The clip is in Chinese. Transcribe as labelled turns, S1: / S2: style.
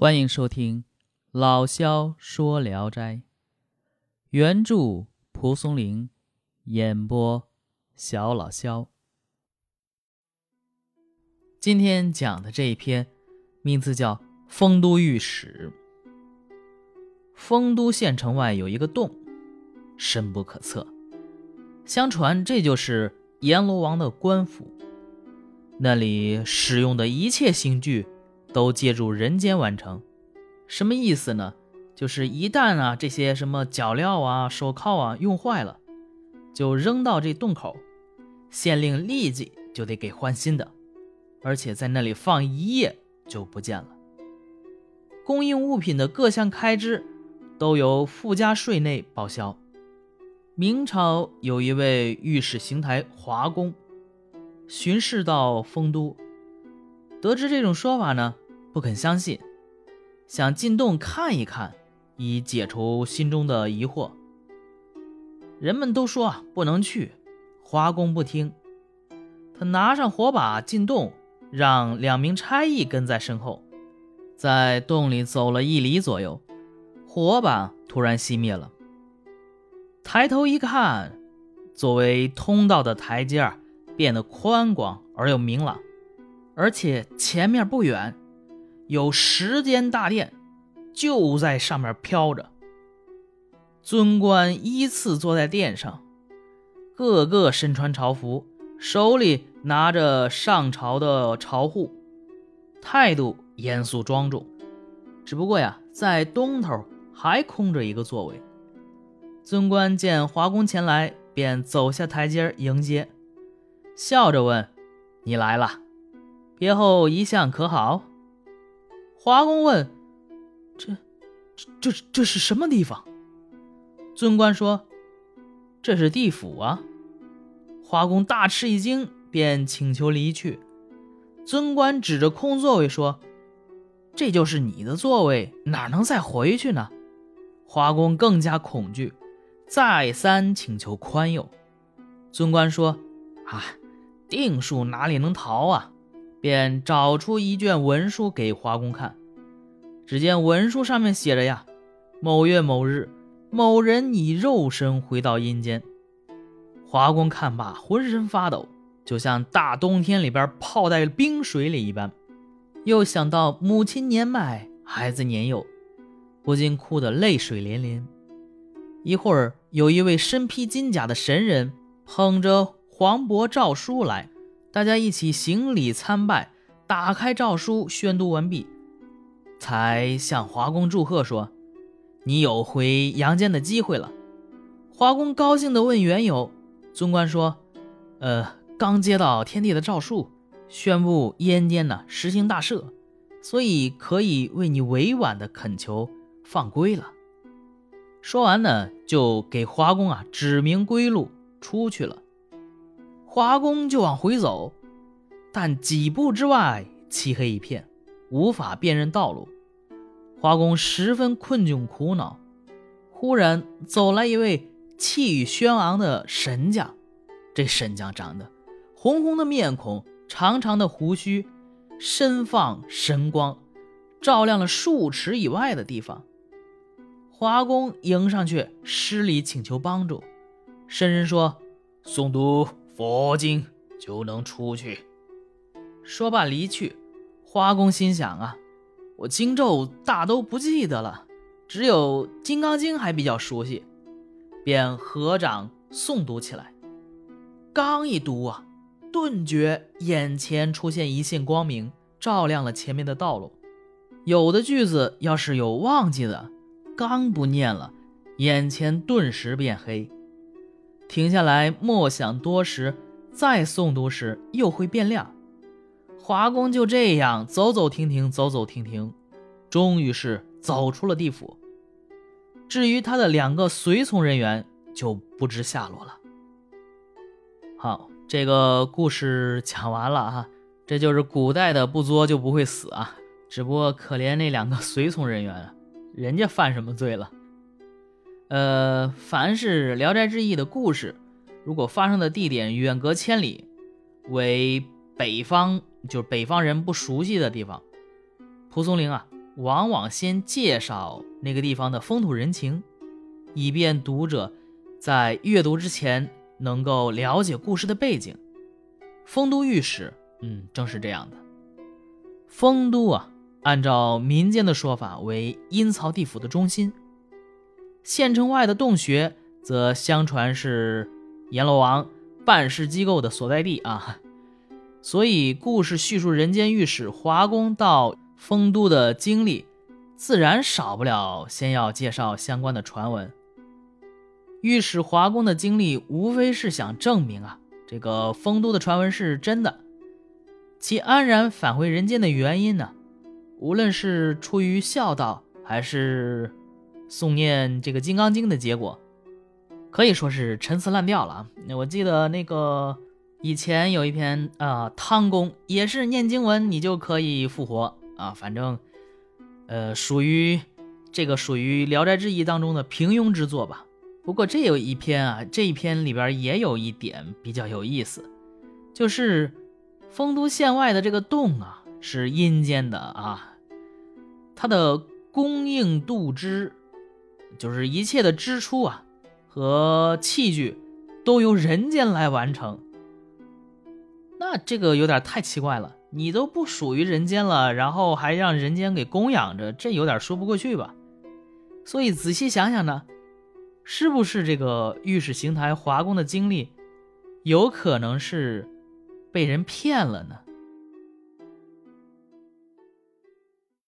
S1: 欢迎收听老萧说《聊斋》，原著蒲松龄，演播小老萧。今天讲的这一篇，名字叫《丰都御史》。丰都县城外有一个洞，深不可测。相传这就是阎罗王的官府，那里使用的一切刑具。都借助人间完成，什么意思呢？就是一旦啊这些什么脚镣啊、手铐啊用坏了，就扔到这洞口，县令立即就得给换新的，而且在那里放一夜就不见了。供应物品的各项开支都由附加税内报销。明朝有一位御史邢台华公巡视到丰都。得知这种说法呢，不肯相信，想进洞看一看，以解除心中的疑惑。人们都说不能去，华公不听，他拿上火把进洞，让两名差役跟在身后，在洞里走了一里左右，火把突然熄灭了。抬头一看，作为通道的台阶变得宽广而又明朗。而且前面不远，有十间大殿，就在上面飘着。尊官依次坐在殿上，个个身穿朝服，手里拿着上朝的朝户，态度严肃庄重。只不过呀，在东头还空着一个座位。尊官见华公前来，便走下台阶迎接，笑着问：“你来了。”别后一向可好？华公问：“这、这、这、这是什么地方？”尊官说：“这是地府啊。”华公大吃一惊，便请求离去。尊官指着空座位说：“这就是你的座位，哪能再回去呢？”华公更加恐惧，再三请求宽宥。尊官说：“啊，定数哪里能逃啊？”便找出一卷文书给华工看，只见文书上面写着：“呀，某月某日，某人以肉身回到阴间。”华工看罢，浑身发抖，就像大冬天里边泡在冰水里一般。又想到母亲年迈，孩子年幼，不禁哭得泪水连连。一会儿，有一位身披金甲的神人捧着黄帛诏书来。大家一起行礼参拜，打开诏书，宣读完毕，才向华公祝贺说：“你有回阳间的机会了。”华公高兴地问缘由，尊官说：“呃，刚接到天帝的诏书，宣布阴间呢实行大赦，所以可以为你委婉的恳求放归了。”说完呢，就给华公啊指明归路，出去了。华工就往回走，但几步之外漆黑一片，无法辨认道路。华工十分困窘苦恼。忽然走来一位气宇轩昂的神将，这神将长得红红的面孔，长长的胡须，身放神光，照亮了数尺以外的地方。华工迎上去施礼请求帮助，神人说：“诵读。”佛经就能出去。说罢离去。花公心想啊，我经咒大都不记得了，只有《金刚经》还比较熟悉，便合掌诵读起来。刚一读啊，顿觉眼前出现一线光明，照亮了前面的道路。有的句子要是有忘记的，刚不念了，眼前顿时变黑。停下来默想多时，再诵读时又会变亮。华公就这样走走停停，走走停停，终于是走出了地府。至于他的两个随从人员，就不知下落了。好，这个故事讲完了啊，这就是古代的不作就不会死啊。只不过可怜那两个随从人员，人家犯什么罪了？呃，凡是《聊斋志异》的故事，如果发生的地点远隔千里，为北方，就是北方人不熟悉的地方，蒲松龄啊，往往先介绍那个地方的风土人情，以便读者在阅读之前能够了解故事的背景。丰都御史，嗯，正是这样的。丰都啊，按照民间的说法为阴曹地府的中心。县城外的洞穴，则相传是阎罗王办事机构的所在地啊。所以，故事叙述人间御史华公到丰都的经历，自然少不了先要介绍相关的传闻。御史华公的经历，无非是想证明啊，这个丰都的传闻是真的。其安然返回人间的原因呢，无论是出于孝道，还是诵念这个《金刚经》的结果，可以说是陈词滥调了啊。我记得那个。以前有一篇啊，汤公也是念经文，你就可以复活啊。反正，呃，属于这个属于《聊斋志异》当中的平庸之作吧。不过这有一篇啊，这一篇里边也有一点比较有意思，就是丰都县外的这个洞啊，是阴间的啊，它的供应度之，就是一切的支出啊和器具都由人间来完成。那这个有点太奇怪了，你都不属于人间了，然后还让人间给供养着，这有点说不过去吧？所以仔细想想呢，是不是这个御史邢台华工的经历，有可能是被人骗了呢？